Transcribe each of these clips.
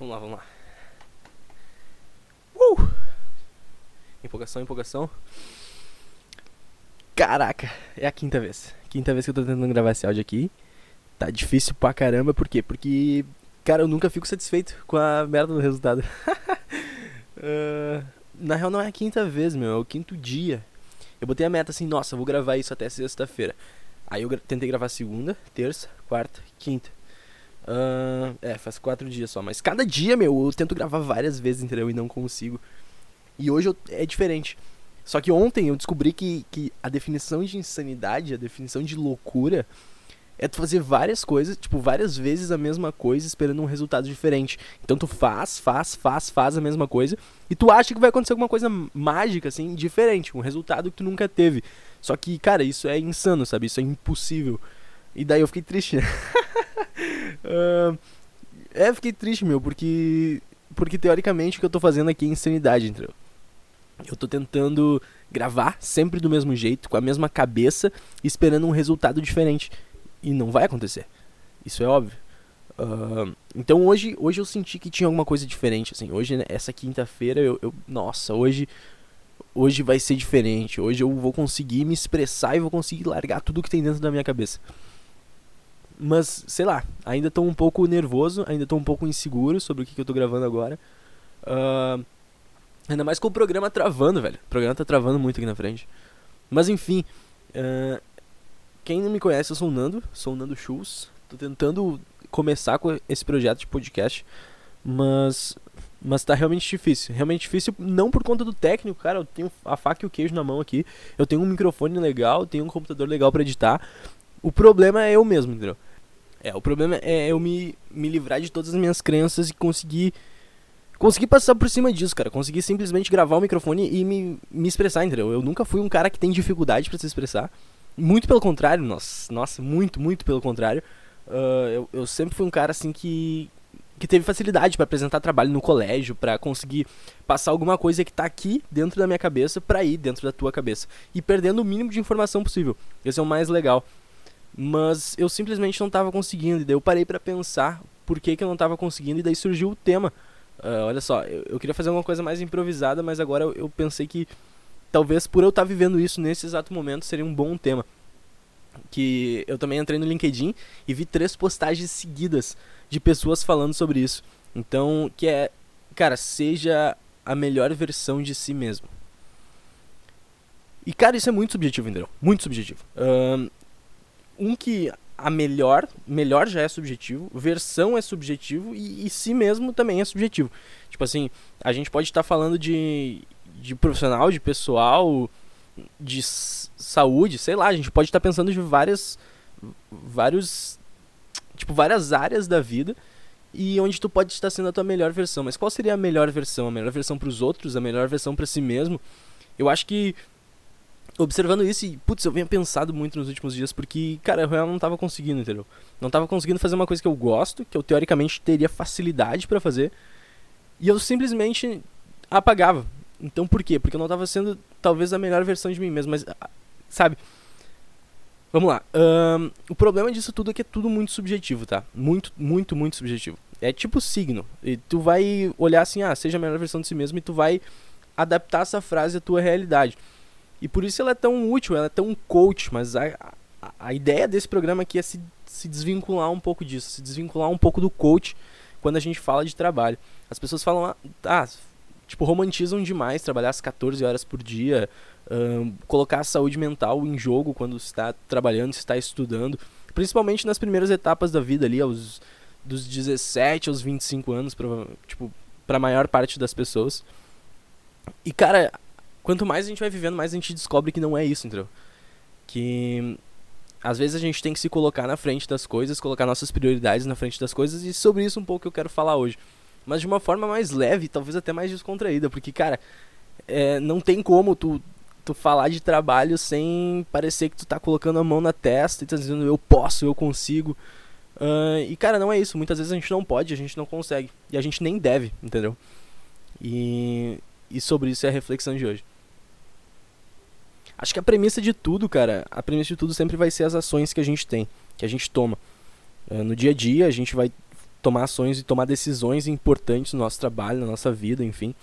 Vamos lá, vamos lá. Uh! Empolgação, empolgação. Caraca, é a quinta vez. Quinta vez que eu tô tentando gravar esse áudio aqui. Tá difícil pra caramba, por quê? Porque, cara, eu nunca fico satisfeito com a merda do resultado. uh, na real, não é a quinta vez, meu, é o quinto dia. Eu botei a meta assim, nossa, vou gravar isso até sexta-feira. Aí eu gra tentei gravar segunda, terça, quarta, quinta. Uh, é, faz quatro dias só. Mas cada dia, meu, eu tento gravar várias vezes, entendeu? E não consigo. E hoje eu, é diferente. Só que ontem eu descobri que, que a definição de insanidade, a definição de loucura, é tu fazer várias coisas, tipo, várias vezes a mesma coisa, esperando um resultado diferente. Então tu faz, faz, faz, faz a mesma coisa, e tu acha que vai acontecer alguma coisa mágica, assim, diferente, um resultado que tu nunca teve. Só que, cara, isso é insano, sabe? Isso é impossível. E daí eu fiquei triste, né? uh, é, fiquei triste, meu, porque. Porque teoricamente o que eu tô fazendo aqui é insanidade, entendeu? Eu tô tentando gravar sempre do mesmo jeito, com a mesma cabeça, esperando um resultado diferente. E não vai acontecer. Isso é óbvio. Uh, então hoje, hoje eu senti que tinha alguma coisa diferente, assim. Hoje, né, essa quinta-feira, eu, eu, Nossa, hoje. Hoje vai ser diferente. Hoje eu vou conseguir me expressar e vou conseguir largar tudo que tem dentro da minha cabeça. Mas, sei lá, ainda tô um pouco nervoso, ainda tô um pouco inseguro sobre o que, que eu tô gravando agora. Uh, ainda mais com o programa travando, velho. O programa tá travando muito aqui na frente. Mas enfim, uh, quem não me conhece, eu sou o Nando, sou o Nando Schultz. Tô tentando começar com esse projeto de podcast, mas mas tá realmente difícil. Realmente difícil não por conta do técnico, cara, eu tenho a faca e o queijo na mão aqui. Eu tenho um microfone legal, tenho um computador legal para editar. O problema é eu mesmo, entendeu? É, o problema é eu me, me livrar de todas as minhas crenças e conseguir. Conseguir passar por cima disso, cara. Conseguir simplesmente gravar o microfone e me, me expressar, entendeu? Eu nunca fui um cara que tem dificuldade para se expressar. Muito pelo contrário, nossa, nossa muito, muito pelo contrário. Uh, eu, eu sempre fui um cara assim que, que teve facilidade para apresentar trabalho no colégio, para conseguir passar alguma coisa que tá aqui dentro da minha cabeça para ir dentro da tua cabeça. E perdendo o mínimo de informação possível. Esse é o mais legal. Mas eu simplesmente não estava conseguindo. E daí eu parei para pensar por que, que eu não estava conseguindo. E daí surgiu o tema. Uh, olha só, eu, eu, queria fazer uma coisa mais improvisada, mas agora eu, eu pensei que talvez por eu estar tá vivendo isso nesse exato momento seria um bom tema. Que eu também entrei no LinkedIn e vi três postagens seguidas de pessoas falando sobre isso. Então, que é, cara, seja a melhor versão de si mesmo. E, cara, isso é muito subjetivo, entendeu? Muito subjetivo. Uh, um que a melhor, melhor já é subjetivo, versão é subjetivo e, e si mesmo também é subjetivo. Tipo assim, a gente pode estar tá falando de, de profissional, de pessoal, de saúde, sei lá, a gente pode estar tá pensando de várias vários tipo várias áreas da vida e onde tu pode estar sendo a tua melhor versão. Mas qual seria a melhor versão? A melhor versão para os outros, a melhor versão para si mesmo? Eu acho que observando isso e, putz, eu venho pensado muito nos últimos dias porque, cara, eu não tava conseguindo, entendeu? Não tava conseguindo fazer uma coisa que eu gosto, que eu teoricamente teria facilidade para fazer, e eu simplesmente apagava. Então por quê? Porque eu não tava sendo talvez a melhor versão de mim mesmo, mas, ah, sabe? Vamos lá. Um, o problema disso tudo é que é tudo muito subjetivo, tá? Muito, muito, muito subjetivo. É tipo signo. E tu vai olhar assim, ah, seja a melhor versão de si mesmo, e tu vai adaptar essa frase à tua realidade. E por isso ela é tão útil, ela é tão coach, mas a, a, a ideia desse programa aqui é se, se desvincular um pouco disso, se desvincular um pouco do coach quando a gente fala de trabalho. As pessoas falam, ah, ah tipo, romantizam demais trabalhar as 14 horas por dia, um, colocar a saúde mental em jogo quando está trabalhando, está estudando, principalmente nas primeiras etapas da vida ali, aos dos 17 aos 25 anos, pra, tipo, para a maior parte das pessoas. E cara, quanto mais a gente vai vivendo, mais a gente descobre que não é isso, entendeu? Que às vezes a gente tem que se colocar na frente das coisas, colocar nossas prioridades na frente das coisas, e sobre isso um pouco eu quero falar hoje. Mas de uma forma mais leve, talvez até mais descontraída, porque, cara, é, não tem como tu, tu falar de trabalho sem parecer que tu tá colocando a mão na testa e tá dizendo eu posso, eu consigo. Uh, e, cara, não é isso. Muitas vezes a gente não pode, a gente não consegue. E a gente nem deve, entendeu? E, e sobre isso é a reflexão de hoje. Acho que a premissa de tudo, cara, a premissa de tudo sempre vai ser as ações que a gente tem, que a gente toma. Uh, no dia a dia, a gente vai tomar ações e tomar decisões importantes no nosso trabalho, na nossa vida, enfim.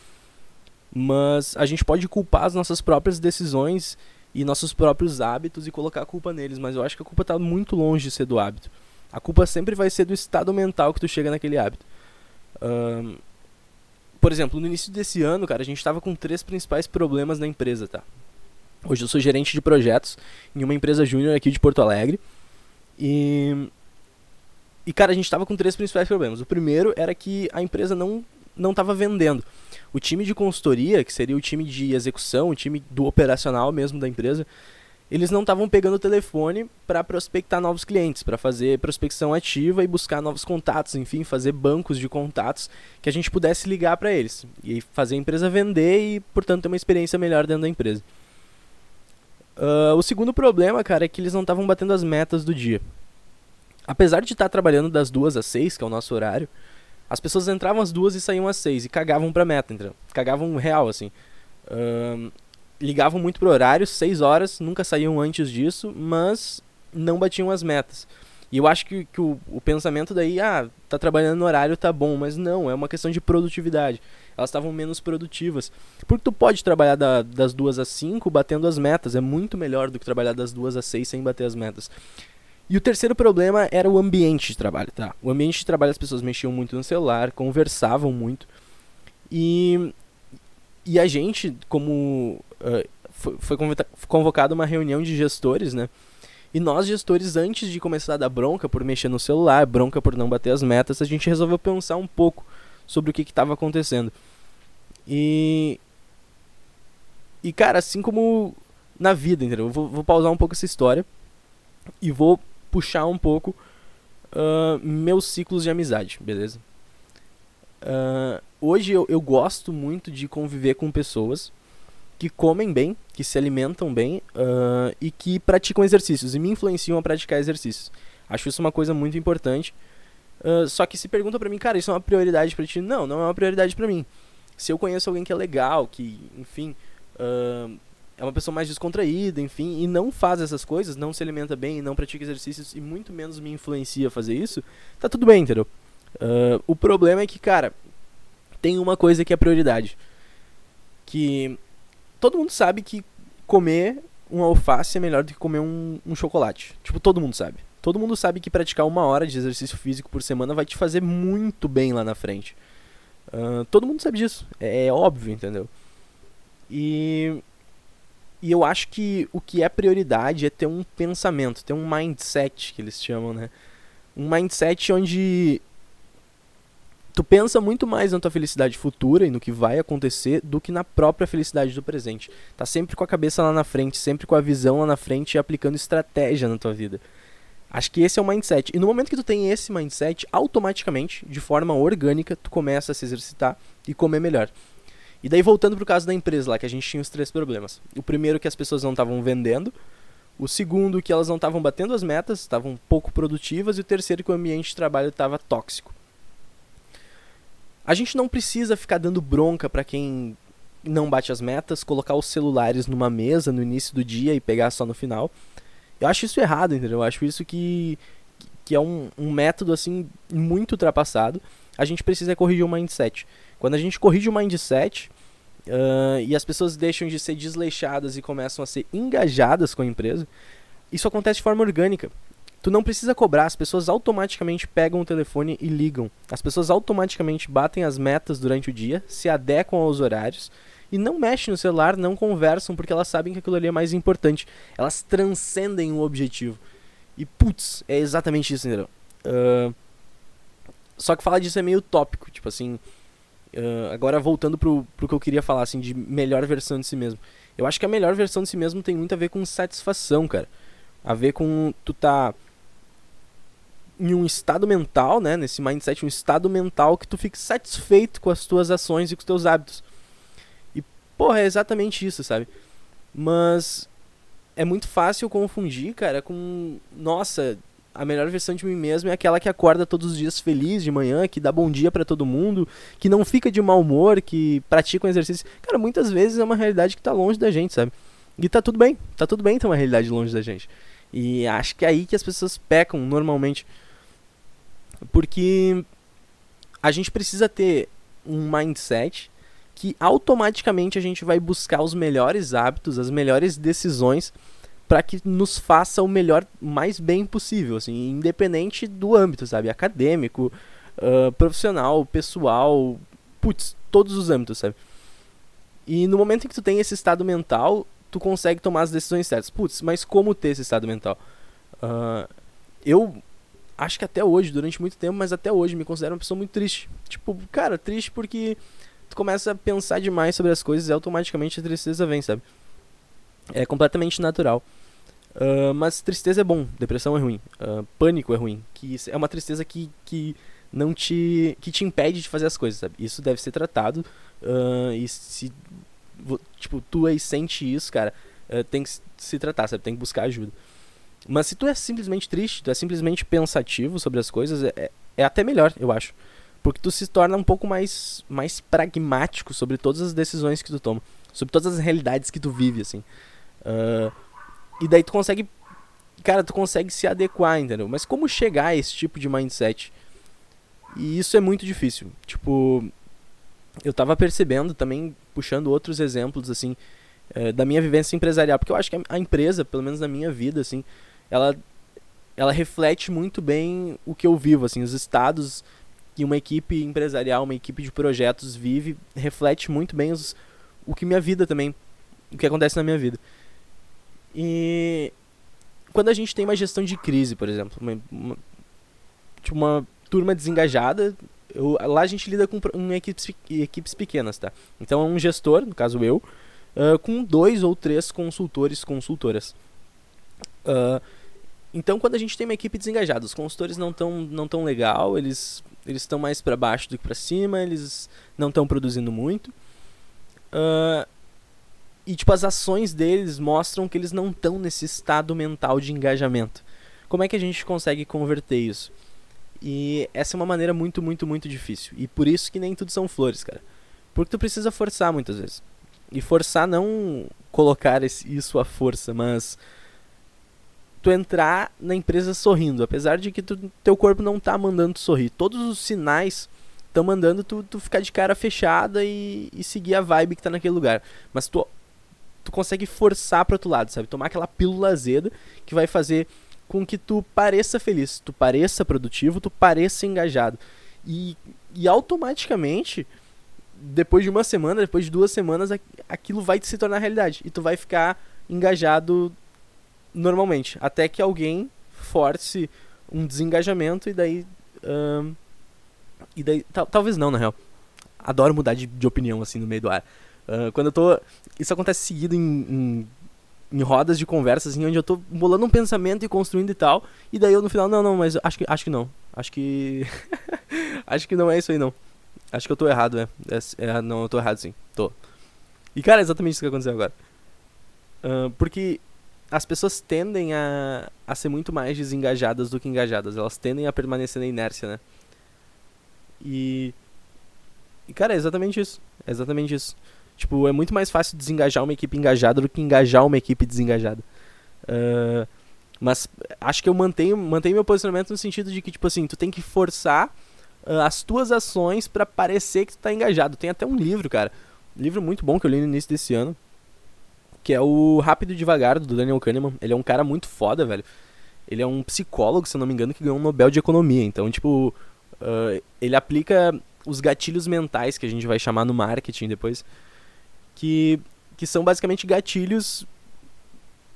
Mas a gente pode culpar as nossas próprias decisões e nossos próprios hábitos e colocar a culpa neles, mas eu acho que a culpa está muito longe de ser do hábito. A culpa sempre vai ser do estado mental que tu chega naquele hábito. Um, por exemplo, no início desse ano, cara, a gente estava com três principais problemas na empresa, tá? Hoje eu sou gerente de projetos em uma empresa júnior aqui de Porto Alegre. E e cara, a gente estava com três principais problemas. O primeiro era que a empresa não não estava vendendo. O time de consultoria, que seria o time de execução, o time do operacional mesmo da empresa, eles não estavam pegando o telefone para prospectar novos clientes, para fazer prospecção ativa e buscar novos contatos, enfim, fazer bancos de contatos que a gente pudesse ligar para eles e fazer a empresa vender e, portanto, ter uma experiência melhor dentro da empresa. Uh, o segundo problema, cara, é que eles não estavam batendo as metas do dia. Apesar de estar trabalhando das duas às seis, que é o nosso horário, as pessoas entravam às duas e saíam às seis e cagavam pra meta, entendeu? Cagavam real, assim. Uh, ligavam muito pro horário, 6 horas, nunca saíam antes disso, mas não batiam as metas. E eu acho que, que o, o pensamento daí, ah, tá trabalhando no horário, tá bom, mas não, é uma questão de produtividade. Elas estavam menos produtivas. Porque tu pode trabalhar da, das duas às 5 batendo as metas, é muito melhor do que trabalhar das duas às 6 sem bater as metas. E o terceiro problema era o ambiente de trabalho, tá? O ambiente de trabalho as pessoas mexiam muito no celular, conversavam muito. E e a gente, como uh, foi, foi convocada uma reunião de gestores, né? E nós, gestores, antes de começar a dar bronca por mexer no celular, bronca por não bater as metas, a gente resolveu pensar um pouco sobre o que estava acontecendo. E. E, cara, assim como na vida, entendeu? Eu vou, vou pausar um pouco essa história e vou puxar um pouco uh, meus ciclos de amizade, beleza? Uh, hoje eu, eu gosto muito de conviver com pessoas que comem bem, que se alimentam bem uh, e que praticam exercícios e me influenciam a praticar exercícios. Acho isso uma coisa muito importante. Uh, só que se pergunta pra mim, cara, isso é uma prioridade para ti? Não, não é uma prioridade para mim. Se eu conheço alguém que é legal, que, enfim, uh, é uma pessoa mais descontraída, enfim, e não faz essas coisas, não se alimenta bem, não pratica exercícios e muito menos me influencia a fazer isso, tá tudo bem, entendeu? Uh, o problema é que, cara, tem uma coisa que é prioridade. Que todo mundo sabe que comer um alface é melhor do que comer um, um chocolate. Tipo, todo mundo sabe. Todo mundo sabe que praticar uma hora de exercício físico por semana vai te fazer muito bem lá na frente. Uh, todo mundo sabe disso. É, é, óbvio, entendeu? E, e eu acho que o que é prioridade é ter um pensamento, ter um mindset, que eles chamam, né? Um mindset onde tu pensa muito mais na tua felicidade futura e no que vai acontecer do que na própria felicidade do presente. Tá sempre com a cabeça lá na frente, sempre com a visão lá na frente e aplicando estratégia na tua vida. Acho que esse é o mindset. E no momento que tu tem esse mindset, automaticamente, de forma orgânica, tu começa a se exercitar e comer melhor. E daí voltando pro caso da empresa lá, que a gente tinha os três problemas. O primeiro que as pessoas não estavam vendendo, o segundo que elas não estavam batendo as metas, estavam pouco produtivas, e o terceiro que o ambiente de trabalho estava tóxico. A gente não precisa ficar dando bronca para quem não bate as metas, colocar os celulares numa mesa no início do dia e pegar só no final. Eu acho isso errado, entendeu? Eu acho isso que, que é um, um método assim muito ultrapassado. A gente precisa corrigir o mindset. Quando a gente corrige o mindset uh, e as pessoas deixam de ser desleixadas e começam a ser engajadas com a empresa, isso acontece de forma orgânica. Tu não precisa cobrar, as pessoas automaticamente pegam o telefone e ligam. As pessoas automaticamente batem as metas durante o dia, se adequam aos horários e não mexem no celular, não conversam porque elas sabem que aquilo ali é mais importante. Elas transcendem o objetivo. E putz, é exatamente isso, entendeu? Uh, só que falar disso é meio tópico, tipo assim. Uh, agora voltando pro, pro que eu queria falar, assim, de melhor versão de si mesmo. Eu acho que a melhor versão de si mesmo tem muito a ver com satisfação, cara. A ver com tu tá em um estado mental, né, nesse mindset, um estado mental que tu fique satisfeito com as tuas ações e com os teus hábitos. E, porra, é exatamente isso, sabe? Mas é muito fácil confundir, cara, com nossa, a melhor versão de mim mesmo é aquela que acorda todos os dias feliz de manhã, que dá bom dia para todo mundo, que não fica de mau humor, que pratica um exercício. Cara, muitas vezes é uma realidade que tá longe da gente, sabe? E tá tudo bem, tá tudo bem ter uma realidade longe da gente. E acho que é aí que as pessoas pecam normalmente porque a gente precisa ter um mindset que automaticamente a gente vai buscar os melhores hábitos, as melhores decisões para que nos faça o melhor, mais bem possível, assim, independente do âmbito, sabe, acadêmico, uh, profissional, pessoal, putz, todos os âmbitos, sabe. E no momento em que tu tem esse estado mental, tu consegue tomar as decisões certas. Putz, mas como ter esse estado mental? Uh, eu acho que até hoje, durante muito tempo, mas até hoje me considero uma pessoa muito triste. Tipo, cara, triste porque tu começa a pensar demais sobre as coisas e automaticamente a tristeza vem, sabe? É completamente natural. Uh, mas tristeza é bom, depressão é ruim, uh, pânico é ruim, que é uma tristeza que, que não te que te impede de fazer as coisas, sabe? Isso deve ser tratado uh, e se tipo tu aí sente isso, cara, tem que se tratar, sabe? Tem que buscar ajuda. Mas se tu é simplesmente triste, tu é simplesmente pensativo sobre as coisas, é, é até melhor, eu acho. Porque tu se torna um pouco mais, mais pragmático sobre todas as decisões que tu toma. Sobre todas as realidades que tu vive, assim. Uh, e daí tu consegue. Cara, tu consegue se adequar, entendeu? Mas como chegar a esse tipo de mindset? E isso é muito difícil. Tipo, eu tava percebendo também, puxando outros exemplos, assim, é, da minha vivência empresarial. Porque eu acho que a empresa, pelo menos na minha vida, assim, ela, ela reflete muito bem o que eu vivo, assim, os estados que uma equipe empresarial, uma equipe de projetos vive, reflete muito bem os, o que minha vida também, o que acontece na minha vida. E quando a gente tem uma gestão de crise, por exemplo, uma, uma, tipo uma turma desengajada, eu, lá a gente lida com equipes, equipes pequenas, tá? Então é um gestor, no caso eu, uh, com dois ou três consultores, consultoras. Uh, então quando a gente tem uma equipe desengajada, os consultores não estão não tão legal, eles eles estão mais para baixo do que para cima, eles não estão produzindo muito. Uh, e tipo as ações deles mostram que eles não estão nesse estado mental de engajamento. Como é que a gente consegue converter isso? E essa é uma maneira muito, muito, muito difícil. E por isso que nem tudo são flores, cara. Porque tu precisa forçar muitas vezes. E forçar não colocar isso à força, mas tu entrar na empresa sorrindo, apesar de que tu, teu corpo não tá mandando tu sorrir. Todos os sinais estão mandando tu, tu ficar de cara fechada e, e seguir a vibe que tá naquele lugar. Mas tu tu consegue forçar para outro lado, sabe? Tomar aquela pílula azeda que vai fazer com que tu pareça feliz, tu pareça produtivo, tu pareça engajado. E, e automaticamente, depois de uma semana, depois de duas semanas, aquilo vai se tornar realidade. E tu vai ficar engajado normalmente. Até que alguém force um desengajamento e daí. E daí. Talvez não, na real. Adoro mudar de, de opinião assim no meio do ar. Uh, quando eu tô. Isso acontece seguido em, em, em, rodas de conversa, assim, onde eu tô bolando um pensamento e construindo e tal. E daí eu no final, não, não, mas acho que, acho que não. Acho que. acho que não é isso aí, não. Acho que eu tô errado, é. é, é não, eu tô errado sim. Tô. E cara, é exatamente isso que aconteceu agora. Uh, porque as pessoas tendem a, a ser muito mais desengajadas do que engajadas. Elas tendem a permanecer na inércia, né? E. E cara, é exatamente isso. É exatamente isso. Tipo, é muito mais fácil desengajar uma equipe engajada do que engajar uma equipe desengajada. Uh, mas acho que eu mantenho, mantenho meu posicionamento no sentido de que, tipo assim, tu tem que forçar uh, as tuas ações para parecer que tu tá engajado. Tem até um livro, cara. Um livro muito bom que eu li no início desse ano. Que é o Rápido e Devagar, do Daniel Kahneman. Ele é um cara muito foda, velho. Ele é um psicólogo, se eu não me engano, que ganhou um Nobel de Economia. Então, tipo, uh, ele aplica os gatilhos mentais que a gente vai chamar no marketing depois que, que são basicamente gatilhos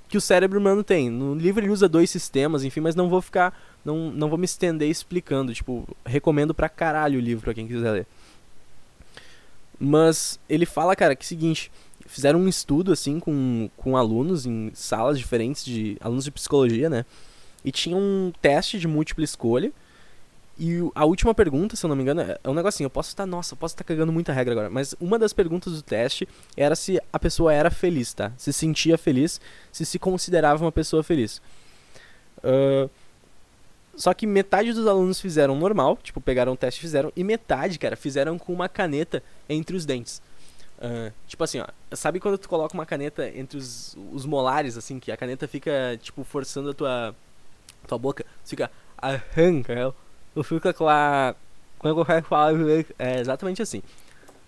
que o cérebro humano tem. No livro ele usa dois sistemas, enfim, mas não vou ficar. Não, não vou me estender explicando. Tipo, recomendo pra caralho o livro pra quem quiser ler. Mas ele fala, cara, que é o seguinte. Fizeram um estudo, assim, com, com alunos em salas diferentes de. alunos de psicologia, né? E tinha um teste de múltipla escolha e a última pergunta, se eu não me engano, é, é um negocinho. Eu posso estar, nossa, eu posso estar cagando muita regra agora. Mas uma das perguntas do teste era se a pessoa era feliz, tá? Se sentia feliz, se se considerava uma pessoa feliz. Uh, só que metade dos alunos fizeram normal, tipo, pegaram o teste e fizeram. E metade, cara, fizeram com uma caneta entre os dentes. Uh, tipo assim, ó, sabe quando tu coloca uma caneta entre os, os molares, assim, que a caneta fica, tipo, forçando a tua, tua boca? Fica, arranca ela eu fico com aquela, É exatamente assim.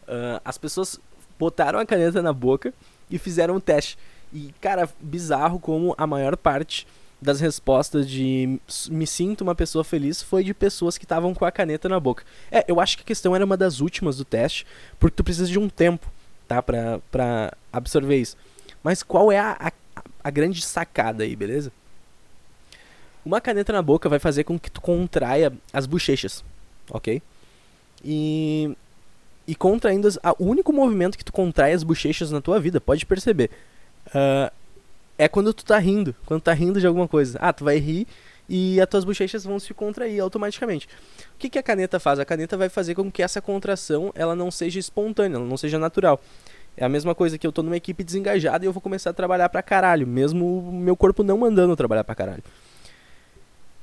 Uh, as pessoas botaram a caneta na boca e fizeram um teste. E, cara, bizarro como a maior parte das respostas de me sinto uma pessoa feliz foi de pessoas que estavam com a caneta na boca. É, eu acho que a questão era uma das últimas do teste, porque tu precisa de um tempo, tá, pra, pra absorver isso. Mas qual é a, a, a grande sacada aí, beleza? Uma caneta na boca vai fazer com que tu contraia as bochechas, ok? E, e contraindo, as, o único movimento que tu contrai as bochechas na tua vida, pode perceber, uh, é quando tu tá rindo, quando tu tá rindo de alguma coisa. Ah, tu vai rir e as tuas bochechas vão se contrair automaticamente. O que, que a caneta faz? A caneta vai fazer com que essa contração ela não seja espontânea, ela não seja natural. É a mesma coisa que eu tô numa equipe desengajada e eu vou começar a trabalhar pra caralho, mesmo o meu corpo não mandando trabalhar pra caralho.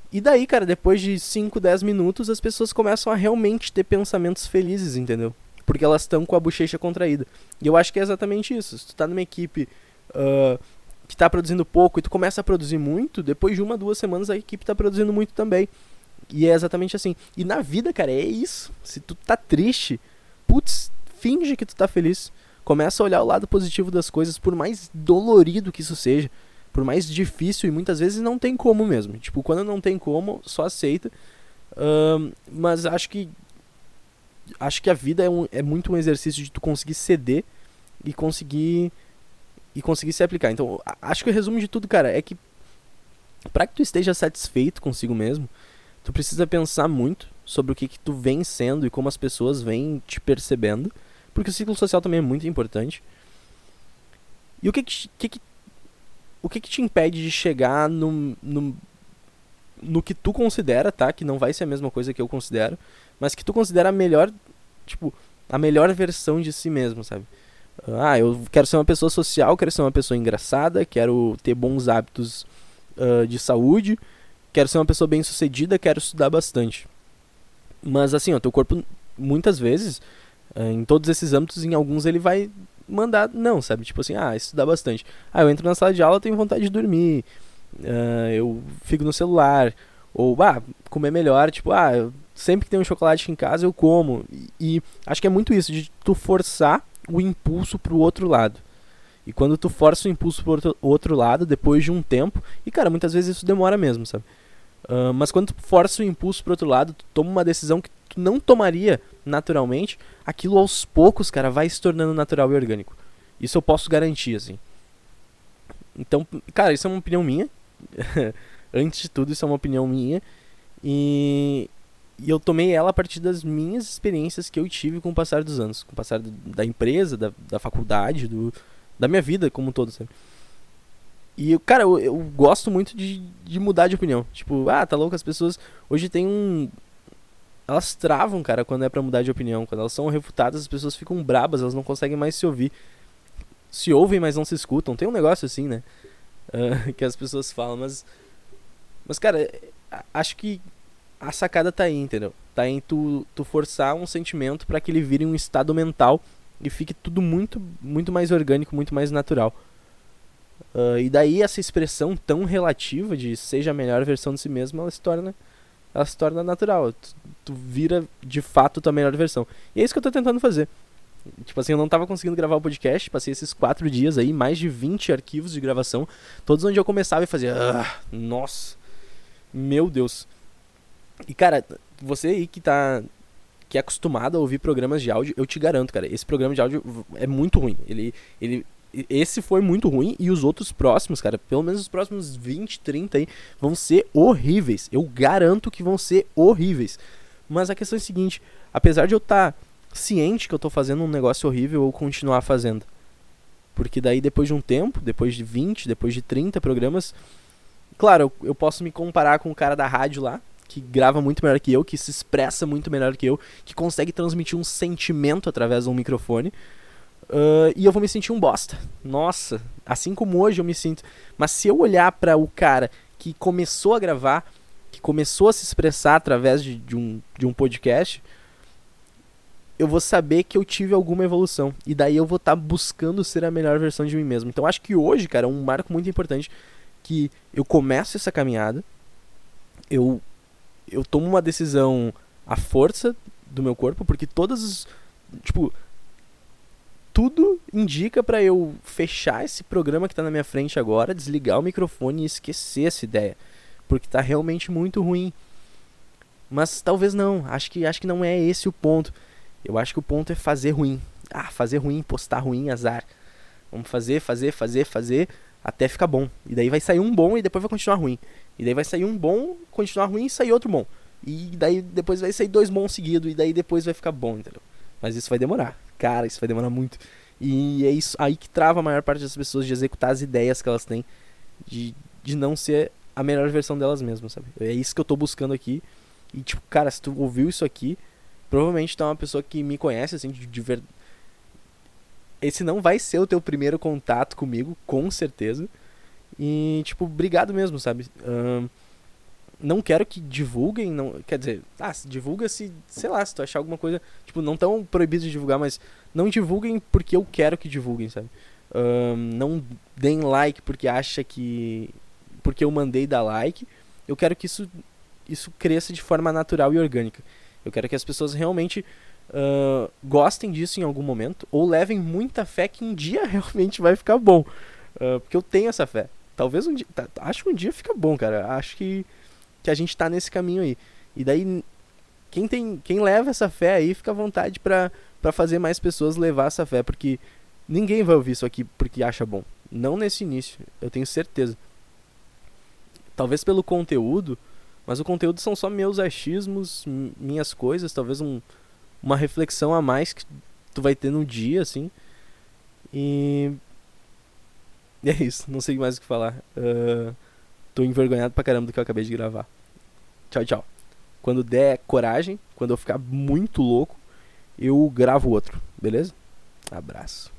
E daí, cara, depois de 5, 10 minutos, as pessoas começam a realmente ter pensamentos felizes, entendeu? Porque elas estão com a bochecha contraída. E eu acho que é exatamente isso. Se tu tá numa equipe uh, que tá produzindo pouco e tu começa a produzir muito, depois de uma, duas semanas a equipe tá produzindo muito também. E é exatamente assim. E na vida, cara, é isso. Se tu tá triste, putz, finge que tu tá feliz. Começa a olhar o lado positivo das coisas, por mais dolorido que isso seja, por mais difícil e muitas vezes não tem como mesmo. Tipo, quando não tem como, só aceita. Uh, mas acho que acho que a vida é, um, é muito um exercício de tu conseguir ceder e conseguir e conseguir se aplicar. Então, acho que o resumo de tudo, cara, é que para que tu esteja satisfeito consigo mesmo, tu precisa pensar muito sobre o que que tu vem sendo e como as pessoas vêm te percebendo porque o ciclo social também é muito importante. E o que que, que, que o que que te impede de chegar no, no, no que tu considera, tá? Que não vai ser a mesma coisa que eu considero, mas que tu considera a melhor, tipo, a melhor versão de si mesmo, sabe? Ah, eu quero ser uma pessoa social, quero ser uma pessoa engraçada, quero ter bons hábitos uh, de saúde, quero ser uma pessoa bem sucedida, quero estudar bastante. Mas assim, o teu corpo muitas vezes eh, em todos esses âmbitos, em alguns ele vai mandar não, sabe? Tipo assim, ah, estudar bastante. Ah, eu entro na sala de aula, tenho vontade de dormir. Uh, eu fico no celular. Ou, ah, comer melhor, tipo, ah, sempre que tem um chocolate em casa eu como. E, e, acho que é muito isso, de tu forçar o impulso pro outro lado. E quando tu força o impulso pro outro, outro lado, depois de um tempo, e cara, muitas vezes isso demora mesmo, sabe? Uh, mas quando tu força o impulso pro outro lado, tu toma uma decisão que tu não tomaria naturalmente, aquilo aos poucos, cara, vai se tornando natural e orgânico. Isso eu posso garantir, assim. Então, cara, isso é uma opinião minha. Antes de tudo, isso é uma opinião minha. E, e eu tomei ela a partir das minhas experiências que eu tive com o passar dos anos. Com o passar da empresa, da, da faculdade, do, da minha vida como um todo, sabe? E, cara, eu, eu gosto muito de, de mudar de opinião. Tipo, ah, tá louco, as pessoas hoje tem um, elas travam, cara, quando é para mudar de opinião. Quando elas são refutadas, as pessoas ficam brabas, elas não conseguem mais se ouvir. Se ouvem, mas não se escutam. Tem um negócio assim, né? Uh, que as pessoas falam, mas. Mas, cara, acho que a sacada tá aí, entendeu? Tá em tu, tu forçar um sentimento para que ele vire um estado mental e fique tudo muito, muito mais orgânico, muito mais natural. Uh, e daí essa expressão tão relativa de seja a melhor versão de si mesmo, ela se torna ela se torna natural. Tu, tu vira de fato tua melhor versão. E é isso que eu tô tentando fazer. Tipo assim, eu não tava conseguindo gravar o podcast, passei esses quatro dias aí, mais de 20 arquivos de gravação, todos onde eu começava e fazia, ah, nossa, meu Deus. E cara, você aí que tá, que é acostumado a ouvir programas de áudio, eu te garanto, cara, esse programa de áudio é muito ruim. Ele, ele esse foi muito ruim e os outros próximos, cara, pelo menos os próximos 20, 30 aí, vão ser horríveis. Eu garanto que vão ser horríveis. Mas a questão é a seguinte: apesar de eu estar tá ciente que eu estou fazendo um negócio horrível, eu continuar fazendo. Porque daí depois de um tempo, depois de 20, depois de 30 programas, claro, eu, eu posso me comparar com o cara da rádio lá, que grava muito melhor que eu, que se expressa muito melhor que eu, que consegue transmitir um sentimento através de um microfone. Uh, e eu vou me sentir um bosta. Nossa, assim como hoje eu me sinto. Mas se eu olhar para o cara que começou a gravar, que começou a se expressar através de, de, um, de um podcast, eu vou saber que eu tive alguma evolução. E daí eu vou estar tá buscando ser a melhor versão de mim mesmo. Então acho que hoje, cara, é um marco muito importante que eu começo essa caminhada, eu, eu tomo uma decisão à força do meu corpo, porque todas. Tipo. Tudo indica para eu fechar esse programa que tá na minha frente agora, desligar o microfone e esquecer essa ideia. Porque tá realmente muito ruim. Mas talvez não. Acho que, acho que não é esse o ponto. Eu acho que o ponto é fazer ruim. Ah, fazer ruim, postar ruim, azar. Vamos fazer, fazer, fazer, fazer até ficar bom. E daí vai sair um bom e depois vai continuar ruim. E daí vai sair um bom, continuar ruim e sair outro bom. E daí depois vai sair dois bons seguidos e daí depois vai ficar bom, entendeu? Mas isso vai demorar. Cara, isso vai demorar muito. E é isso aí que trava a maior parte das pessoas de executar as ideias que elas têm de, de não ser a melhor versão delas mesmas, sabe? É isso que eu tô buscando aqui. E tipo, cara, se tu ouviu isso aqui, provavelmente é uma pessoa que me conhece assim de, de verdade esse não vai ser o teu primeiro contato comigo, com certeza. E, tipo, obrigado mesmo, sabe? Um, não quero que divulguem, não, quer dizer, ah, divulga se, sei lá, se tu achar alguma coisa, tipo, não tão proibido de divulgar, mas não divulguem porque eu quero que divulguem, sabe? Um, não deem like porque acha que, porque eu mandei dar like. Eu quero que isso, isso cresça de forma natural e orgânica. Eu quero que as pessoas realmente uh, gostem disso em algum momento ou levem muita fé que um dia realmente vai ficar bom. Uh, porque eu tenho essa fé. Talvez um dia. Tá, acho que um dia fica bom, cara. Acho que, que a gente tá nesse caminho aí. E daí, quem, tem, quem leva essa fé aí, fica à vontade para fazer mais pessoas levar essa fé. Porque ninguém vai ouvir isso aqui porque acha bom. Não nesse início, eu tenho certeza. Talvez pelo conteúdo, mas o conteúdo são só meus achismos, minhas coisas, talvez um, uma reflexão a mais que tu vai ter no dia, assim. E. E é isso, não sei mais o que falar. Uh, tô envergonhado pra caramba do que eu acabei de gravar. Tchau, tchau. Quando der coragem, quando eu ficar muito louco, eu gravo outro, beleza? Abraço.